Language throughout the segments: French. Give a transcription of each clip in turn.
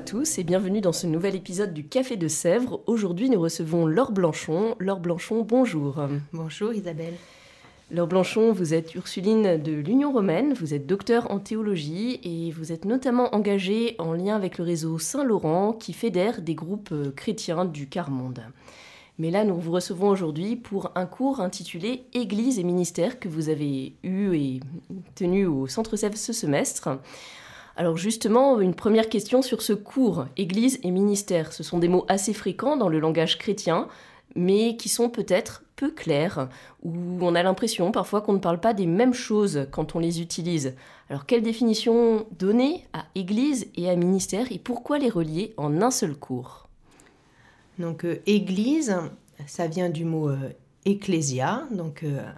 À tous et bienvenue dans ce nouvel épisode du Café de Sèvres. Aujourd'hui, nous recevons Laure Blanchon. Laure Blanchon, bonjour. Bonjour Isabelle. Laure Blanchon, vous êtes Ursuline de l'Union romaine, vous êtes docteur en théologie et vous êtes notamment engagée en lien avec le réseau Saint-Laurent qui fédère des groupes euh, chrétiens du quart monde. Mais là, nous vous recevons aujourd'hui pour un cours intitulé Église et ministère que vous avez eu et tenu au Centre Sèvres ce semestre. Alors justement, une première question sur ce cours, Église et ministère. Ce sont des mots assez fréquents dans le langage chrétien, mais qui sont peut-être peu clairs, où on a l'impression parfois qu'on ne parle pas des mêmes choses quand on les utilise. Alors quelle définition donner à Église et à ministère et pourquoi les relier en un seul cours? Donc euh, Église, ça vient du mot euh, ecclésia, donc euh,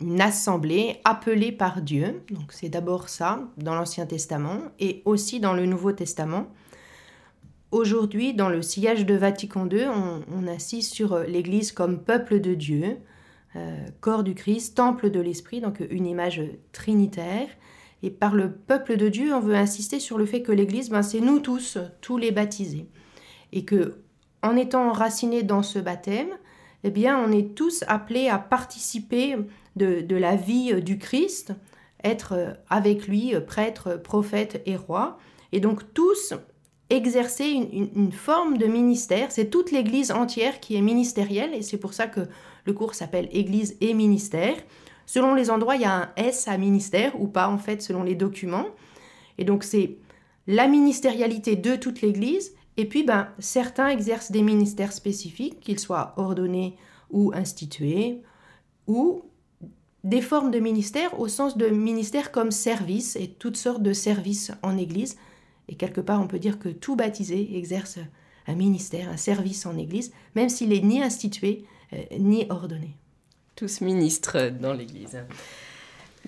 une assemblée appelée par Dieu. Donc c'est d'abord ça dans l'Ancien Testament et aussi dans le Nouveau Testament. Aujourd'hui, dans le sillage de Vatican II, on, on sur l'Église comme peuple de Dieu, euh, corps du Christ, temple de l'Esprit, donc une image trinitaire. Et par le peuple de Dieu, on veut insister sur le fait que l'Église, ben, c'est nous tous, tous les baptisés. Et que, en étant enracinés dans ce baptême, eh bien, on est tous appelés à participer de, la vie du Christ, être avec lui prêtre, prophète et roi. Et donc tous exercer une, une forme de ministère. C'est toute l'Église entière qui est ministérielle et c'est pour ça que le cours s'appelle Église et ministère. Selon les endroits, il y a un S à ministère ou pas en fait selon les documents. Et donc c'est la ministérialité de toute l'Église et puis, ben, certains exercent des ministères spécifiques, qu'ils soient ordonnés ou institués, ou des formes de ministères au sens de ministère comme service et toutes sortes de services en Église. Et quelque part, on peut dire que tout baptisé exerce un ministère, un service en Église, même s'il est ni institué euh, ni ordonné. Tous ministres dans l'Église.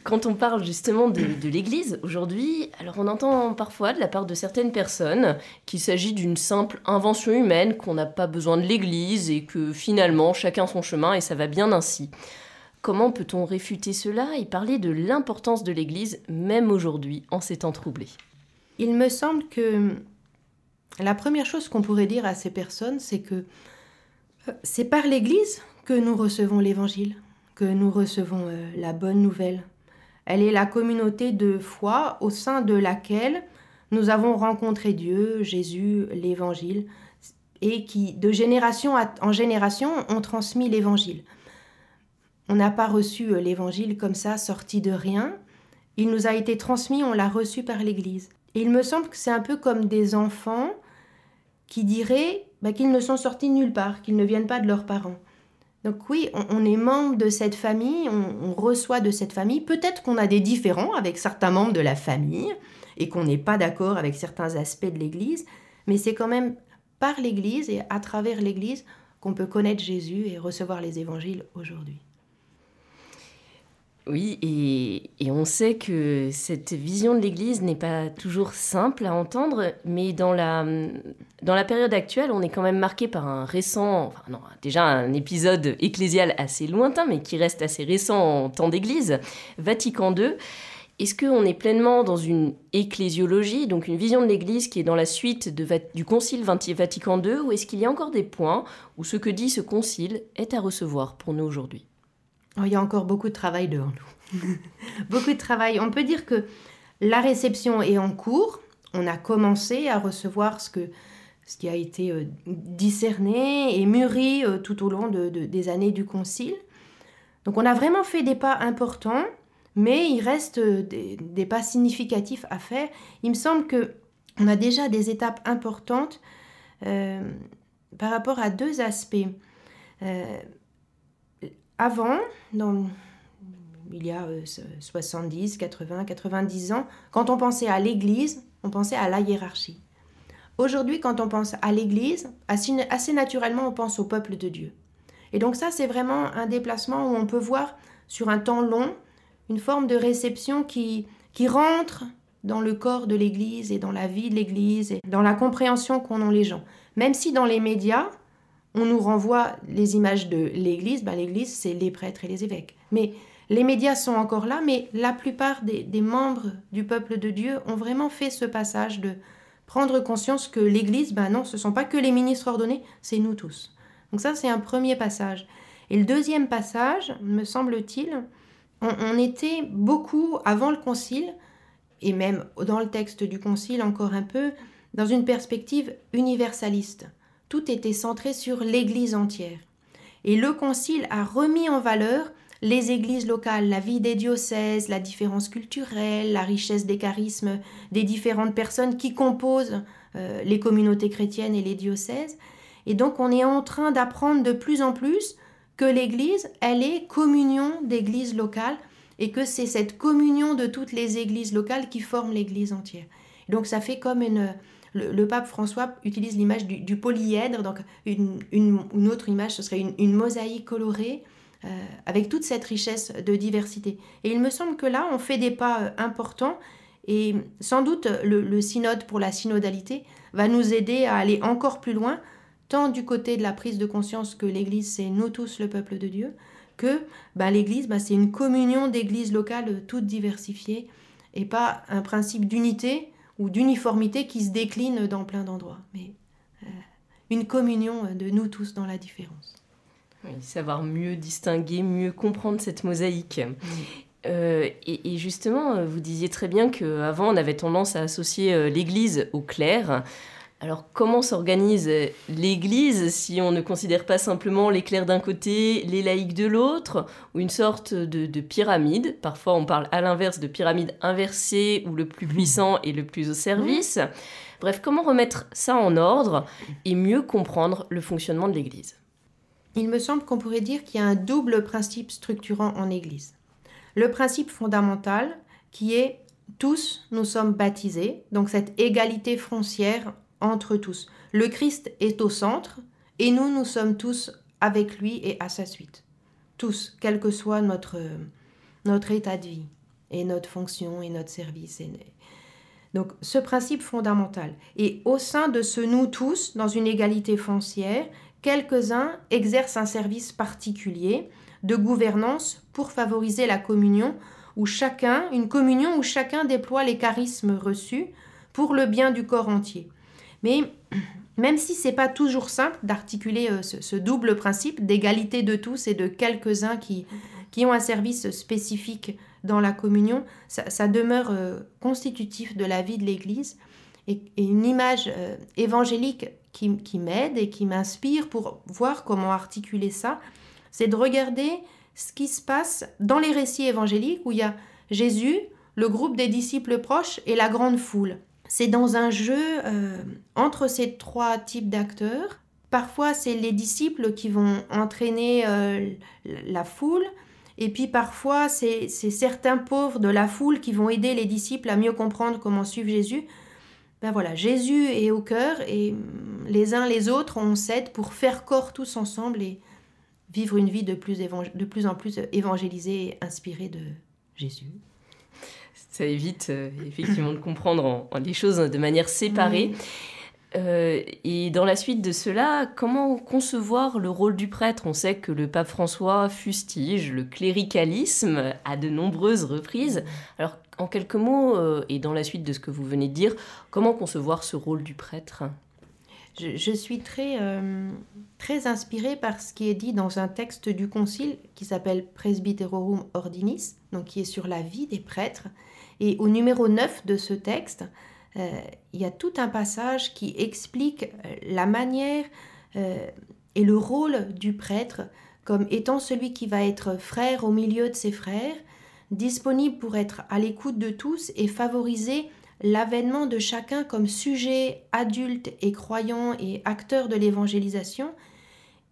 Quand on parle justement de, l'Église aujourd'hui, alors on entend parfois de la part de certaines personnes qu'il s'agit d'une simple invention humaine, qu'on n'a pas besoin de l'Église et que finalement chacun son chemin et ça va bien ainsi. Comment peut-on réfuter cela et parler de l'importance de l'Église même aujourd'hui en ces temps troublés? Il me semble que la première chose qu'on pourrait dire à ces personnes, c'est que c'est par l'Église que nous recevons l'Évangile, que nous recevons euh, la bonne nouvelle, elle est la communauté de foi au sein de laquelle nous avons rencontré Dieu, Jésus, l'Évangile, et qui, de génération en génération, ont transmis l'Évangile. On n'a pas reçu euh, l'Évangile comme ça, sorti de rien. Il nous a été transmis, on l'a reçu par l'Église. Et il me semble que c'est un peu comme des enfants qui diraient bah, qu'ils ne sont sortis nulle part, qu'ils ne viennent pas de leurs parents. Donc oui, on, est membre de cette famille, on reçoit de cette famille. Peut-être qu'on a des différends avec certains membres de la famille et qu'on n'est pas d'accord avec certains aspects de l'Église, mais c'est quand même par l'Église et à travers l'Église qu'on peut connaître Jésus et recevoir les évangiles aujourd'hui. Oui, et, on sait que cette vision de l'Église n'est pas toujours simple à entendre, mais dans la, dans la période actuelle, on est quand même marqué par un récent, enfin non, déjà un épisode ecclésial assez lointain, mais qui reste assez récent en temps d'Église, Vatican II. Est-ce qu'on est pleinement dans une ecclésiologie, donc une vision de l'Église qui est dans la suite du Concile Vatican II, ou est-ce qu'il y a encore des points où ce que dit ce concile est à recevoir pour nous aujourd'hui? Oh, il y a encore beaucoup de travail devant nous. beaucoup de travail. On peut dire que la réception est en cours. On a commencé à recevoir ce que ce qui a été euh, discerné et mûri euh, tout au long des années du Concile. Donc on a vraiment fait des pas importants, mais il reste des, pas significatifs à faire. Il me semble que on a déjà des étapes importantes par rapport à deux aspects. Avant, il y a 70, 80, 90 ans, quand on pensait à l'Église, on pensait à la hiérarchie. Aujourd'hui, quand on pense à l'Église, assez naturellement, on pense au peuple de Dieu. Et donc ça, c'est vraiment un déplacement où on peut voir sur un temps long une forme de réception qui, qui rentre dans le corps de l'Église et dans la vie de l'Église et dans la compréhension qu'ont ont les gens. Même si dans les médias, on nous renvoie les images de l'Église, ben l'Église, c'est les prêtres et les évêques. Mais les médias sont encore là, mais la plupart des, membres du peuple de Dieu ont vraiment fait ce passage de prendre conscience que l'Église, ben non, ce ne sont pas que les ministres ordonnés, c'est nous tous. Donc ça, c'est un premier passage. Et le deuxième passage, me semble-t-il, on, était beaucoup, avant le Concile, et même dans le texte du Concile encore un peu, dans une perspective universaliste. Tout était centré sur l'Église entière. Et le Concile a remis en valeur les églises locales, la vie des diocèses, la différence culturelle, la richesse des charismes des différentes personnes qui composent euh, les communautés chrétiennes et les diocèses. Et donc on est en train d'apprendre de plus en plus que l'Église, elle est communion d'églises locales et que c'est cette communion de toutes les églises locales qui forment l'Église entière. Donc ça fait comme une... Le, pape François utilise l'image du, polyèdre, donc une, autre image, ce serait une mosaïque colorée euh, avec toute cette richesse de diversité. Et il me semble que là, on fait des pas euh, importants et sans doute le, synode pour la synodalité va nous aider à aller encore plus loin, tant du côté de la prise de conscience que l'Église, c'est nous tous le peuple de Dieu, que bah, l'Église, bah, c'est une communion d'églises locales toutes diversifiées et pas un principe d'unité ou d'uniformité qui se décline dans plein d'endroits, mais euh, une communion de nous tous dans la différence savoir mieux distinguer, mieux comprendre cette mosaïque. Euh, et, justement, euh, vous disiez très bien qu'avant, on avait tendance à associer l'Église au clerc. Alors, comment s'organise l'Église si on ne considère pas simplement les clercs d'un côté, les laïcs de l'autre, ou une sorte de, de, pyramide? Parfois, on parle à l'inverse de pyramide inversée, où le plus puissant est le plus au service. Bref, comment remettre ça en ordre et mieux comprendre le fonctionnement de l'Église? Il me semble qu'on pourrait dire qu'il y a un double principe structurant en Église. Le principe fondamental qui est tous nous sommes baptisés, donc cette égalité foncière entre tous. Le Christ est au centre et nous, nous sommes tous avec lui et à sa suite. Tous, quel que soit notre, notre état de vie et notre fonction et notre service. Donc ce principe fondamental. Et au sein de ce nous tous, dans une égalité foncière, quelques-uns exercent un service particulier de gouvernance pour favoriser la communion, où chacun, une communion où chacun déploie les charismes reçus pour le bien du corps entier. Mais même si c'est pas toujours simple d'articuler euh, ce, double principe d'égalité de tous et de quelques-uns qui, qui ont un service spécifique dans la communion, ça, demeure euh, constitutif de la vie de l'Église et, une image euh, évangélique qui, m'aide et qui m'inspire pour voir comment articuler ça, c'est de regarder ce qui se passe dans les récits évangéliques où il y a Jésus, le groupe des disciples proches et la grande foule. C'est dans un jeu euh, entre ces trois types d'acteurs. Parfois, c'est les disciples qui vont entraîner euh, la foule, et puis parfois, c'est certains pauvres de la foule qui vont aider les disciples à mieux comprendre comment suivre Jésus. Ben voilà, Jésus est au cœur et les uns les autres, on s'aide pour faire corps tous ensemble et vivre une vie de plus, de plus en plus évangélisée et inspirée de Jésus. Ça évite euh, effectivement de comprendre les choses de manière séparée. Euh, et dans la suite de cela, comment concevoir le rôle du prêtre? On sait que le pape François fustige le cléricalisme à de nombreuses reprises. Alors, en quelques mots, euh, et dans la suite de ce que vous venez de dire, comment concevoir ce rôle du prêtre? Je, suis très, euh, très inspirée par ce qui est dit dans un texte du Concile qui s'appelle Presbyterorum Ordinis, donc qui est sur la vie des prêtres. Et au numéro 9 de ce texte, euh, il y a tout un passage qui explique euh, la manière et le rôle du prêtre comme étant celui qui va être frère au milieu de ses frères, disponible pour être à l'écoute de tous et favoriser l'avènement de chacun comme sujet adulte et croyant et acteur de l'évangélisation,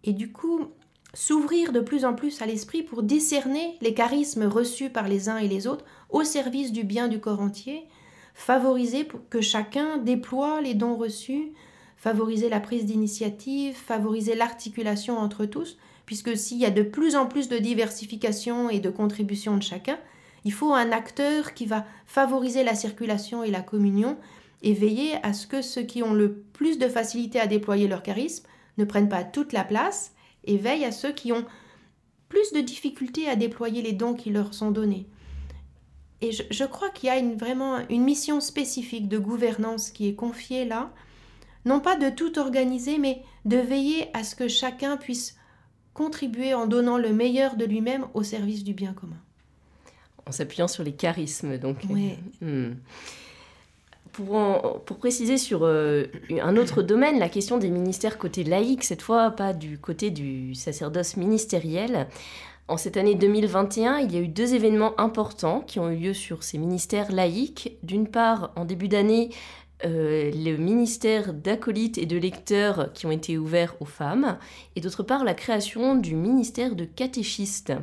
et du coup s'ouvrir de plus en plus à l'esprit pour discerner les charismes reçus par les uns et les autres au service du bien du corps entier, favoriser pour que chacun déploie les dons reçus, favoriser la prise d'initiative, favoriser l'articulation entre tous, puisque s'il y a de plus en plus de diversification et de contribution de chacun, il faut un acteur qui va favoriser la circulation et la communion et veiller à ce que ceux qui ont le plus de facilité à déployer leur charisme ne prennent pas toute la place et veille à ceux qui ont plus de difficultés à déployer les dons qui leur sont donnés. Et je, crois qu'il y a une, vraiment une mission spécifique de gouvernance qui est confiée là, non pas de tout organiser, mais de veiller à ce que chacun puisse contribuer en donnant le meilleur de lui-même au service du bien commun. En s'appuyant sur les charismes, donc. Oui. Hmm pour, préciser sur euh, un autre domaine, la question des ministères côté laïque, cette fois pas du côté du sacerdoce ministériel. En cette année 2021, il y a eu deux événements importants qui ont eu lieu sur ces ministères laïques. D'une part, en début d'année, euh, le ministère d'acolytes et de lecteurs qui ont été ouverts aux femmes, et d'autre part, la création du ministère de catéchistes.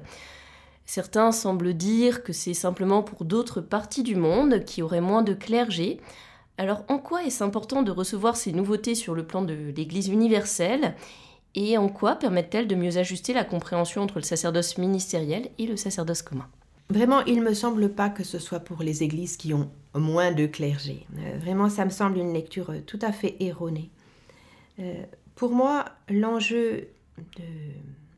Certains semblent dire que c'est simplement pour d'autres parties du monde qui auraient moins de clergé. Alors en quoi est-ce important de recevoir ces nouveautés sur le plan de l'Église universelle? Et en quoi permettent-elles de mieux ajuster la compréhension entre le sacerdoce ministériel et le sacerdoce commun? Vraiment, il ne me semble pas que ce soit pour les églises qui ont moins de clergé. Euh, vraiment, ça me semble une lecture euh, tout à fait erronée. Euh, pour moi, l'enjeu de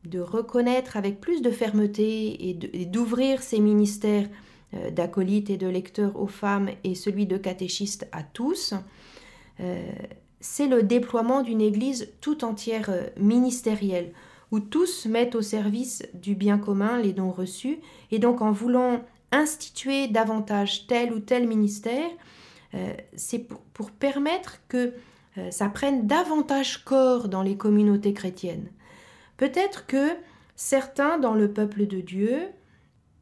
de reconnaître avec plus de fermeté et d'ouvrir ces ministères euh, d'acolytes et de lecteurs aux femmes et celui de catéchistes à tous, euh, c'est le déploiement d'une Église tout entière euh, ministérielle, où tous mettent au service du bien commun les dons reçus, et donc en voulant instituer davantage tel ou tel ministère, c'est pour, pour, permettre que ça prenne davantage corps dans les communautés chrétiennes. Peut-être que certains dans le peuple de Dieu,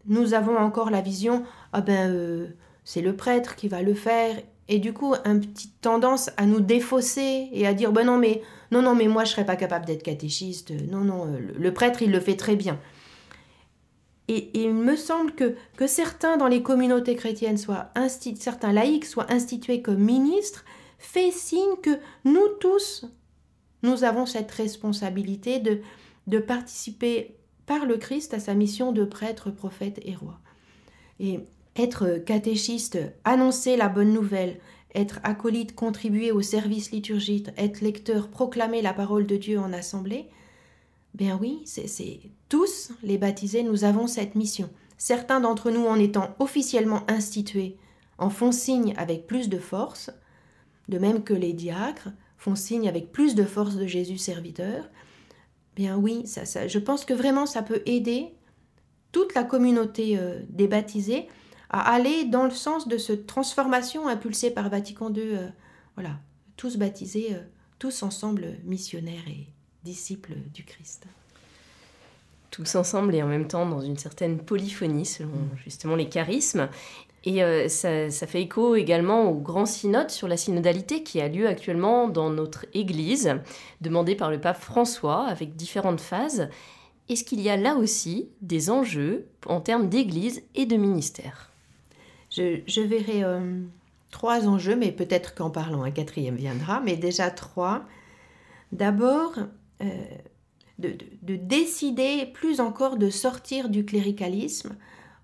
nous avons encore la vision, ah ben euh, c'est le prêtre qui va le faire, et du coup une petite tendance à nous défausser et à dire, ben non mais non non mais moi je serais pas capable d'être catéchiste, non non euh, le prêtre il le fait très bien. Et, il me semble que, que certains dans les communautés chrétiennes, soient certains laïcs soient institués comme ministres, fait signe que nous tous, nous avons cette responsabilité de, de participer par le Christ à sa mission de prêtre, prophète et roi. Et être catéchiste, annoncer la bonne nouvelle, être acolyte, contribuer au service liturgique, être lecteur, proclamer la parole de Dieu en assemblée, bien oui, c'est tous les baptisés, nous avons cette mission. Certains d'entre nous, en étant officiellement institués, en font signe avec plus de force, de même que les diacres font signe avec plus de force de Jésus serviteur, Bien oui, ça, je pense que vraiment ça peut aider toute la communauté euh, des baptisés à aller dans le sens de cette transformation impulsée par Vatican II. Euh, voilà, tous baptisés, euh, tous ensemble missionnaires et disciples du Christ. Tous ensemble et en même temps dans une certaine polyphonie selon mm. justement les charismes. Et euh, ça, fait écho également au grand synode sur la synodalité qui a lieu actuellement dans notre Église, demandé par le pape François, avec différentes phases. Est-ce qu'il y a là aussi des enjeux en termes d'Église et de ministère? Je, verrai euh, trois enjeux, mais peut-être qu'en parlant un quatrième viendra, mais déjà trois. D'abord, euh, de, de décider plus encore de sortir du cléricalisme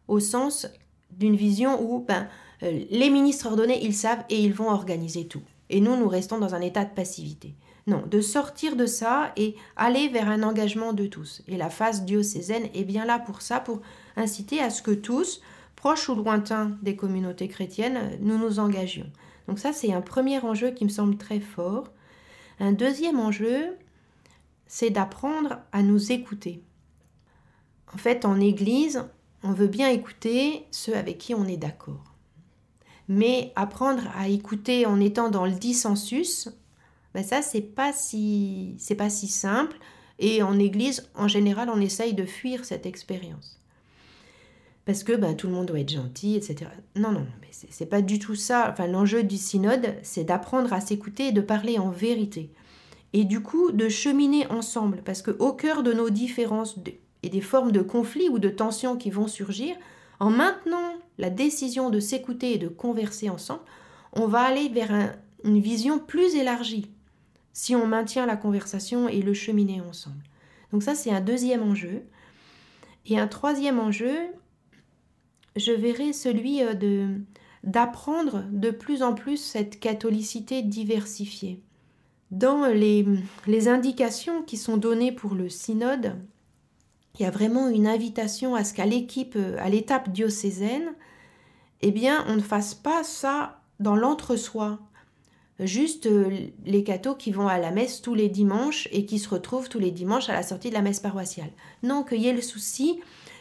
au sens d'une vision où ben, euh, les ministres ordonnés, ils savent et ils vont organiser tout. Et nous, nous restons dans un état de passivité. Non, de sortir de ça et aller vers un engagement de tous. Et la phase diocésaine est bien là pour ça, pour inciter à ce que tous, proches ou lointains des communautés chrétiennes, nous nous engagions. Donc ça, c'est un premier enjeu qui me semble très fort. Un deuxième enjeu, c'est d'apprendre à nous écouter. En fait, en Église, on veut bien écouter ceux avec qui on est d'accord. Mais apprendre à écouter en étant dans le dissensus, ben ça, c'est pas si, c'est pas si simple. Et en église, en général, on essaye de fuir cette expérience. Parce que ben, tout le monde doit être gentil, etc. Non, non, mais c'est pas du tout ça. Enfin, l'enjeu du synode, c'est d'apprendre à s'écouter et de parler en vérité. Et du coup, de cheminer ensemble. Parce qu'au cœur de nos différences et des formes de conflits ou de tensions qui vont surgir, en maintenant la décision de s'écouter et de converser ensemble, on va aller vers une vision plus élargie si on maintient la conversation et le cheminer ensemble. Donc ça, c'est un deuxième enjeu. Et un troisième enjeu, je verrai celui euh, de d'apprendre de plus en plus cette catholicité diversifiée. Dans les, les indications qui sont données pour le synode, il y a vraiment une invitation à ce qu'à l'équipe, euh, à l'étape diocésaine, eh bien, on ne fasse pas ça dans l'entre-soi. Juste euh, les cathos qui vont à la messe tous les dimanches et qui se retrouvent tous les dimanches à la sortie de la messe paroissiale. Non, qu'il y ait le souci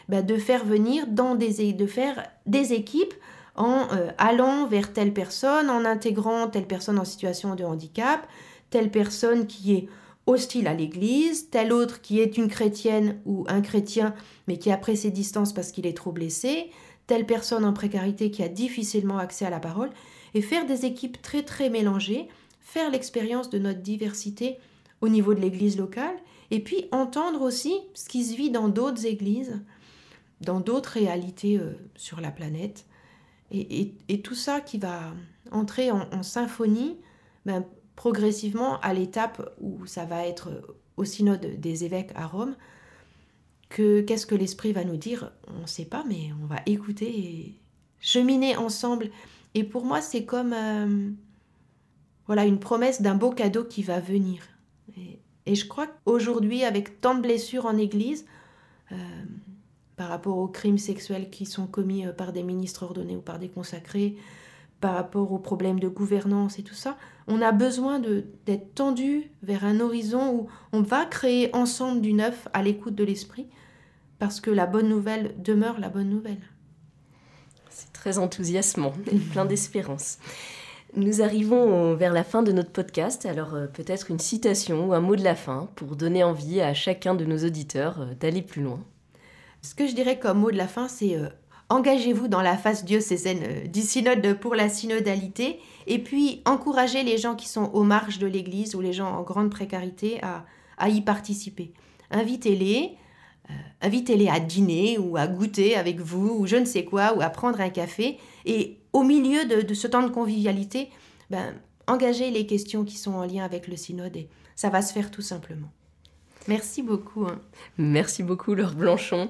bah, de faire venir dans des, de faire des équipes en euh, allant vers telle personne, en intégrant telle personne en situation de handicap, telle personne qui est hostile à l'Église, tel autre qui est une chrétienne ou un chrétien mais qui a pris ses distances parce qu'il est trop blessé, telle personne en précarité qui a difficilement accès à la parole, et faire des équipes très très mélangées, faire l'expérience de notre diversité au niveau de l'Église locale, et puis entendre aussi ce qui se vit dans d'autres églises, dans d'autres réalités euh, sur la planète, et, tout ça qui va entrer en, symphonie ben, progressivement à l'étape où ça va être au synode des évêques à Rome, que qu'est-ce que l'Esprit va nous dire? On ne sait pas, mais on va écouter et cheminer ensemble. Et pour moi, c'est comme euh, voilà une promesse d'un beau cadeau qui va venir. Et, je crois qu'aujourd'hui, avec tant de blessures en Église, euh, par rapport aux crimes sexuels qui sont commis euh, par des ministres ordonnés ou par des consacrés, par rapport aux problèmes de gouvernance et tout ça, on a besoin d'être tendu vers un horizon où on va créer ensemble du neuf à l'écoute de l'esprit, parce que la bonne nouvelle demeure la bonne nouvelle. C'est très enthousiasmant et plein d'espérance. Nous arrivons vers la fin de notre podcast, alors euh, peut-être une citation ou un mot de la fin pour donner envie à chacun de nos auditeurs euh, d'aller plus loin. Ce que je dirais comme mot de la fin, c'est euh, engagez-vous dans la phase diocésaine euh, du synode pour la synodalité et puis encouragez les gens qui sont aux marges de l'Église ou les gens en grande précarité à, y participer. Invitez-les, euh, invitez-les à dîner ou à goûter avec vous ou je ne sais quoi ou à prendre un café et au milieu de, ce temps de convivialité, ben, engagez les questions qui sont en lien avec le synode et ça va se faire tout simplement. Merci beaucoup. Hein. Merci beaucoup Laure Blanchon.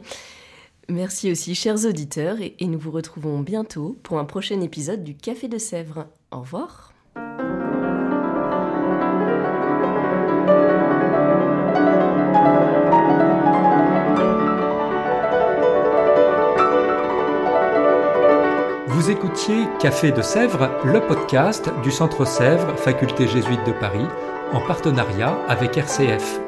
Merci aussi, chers auditeurs, et, nous vous retrouvons bientôt pour un prochain épisode du Café de Sèvres. Au revoir. Vous écoutiez Café de Sèvres, le podcast du Centre Sèvres, Faculté jésuite de Paris, en partenariat avec RCF.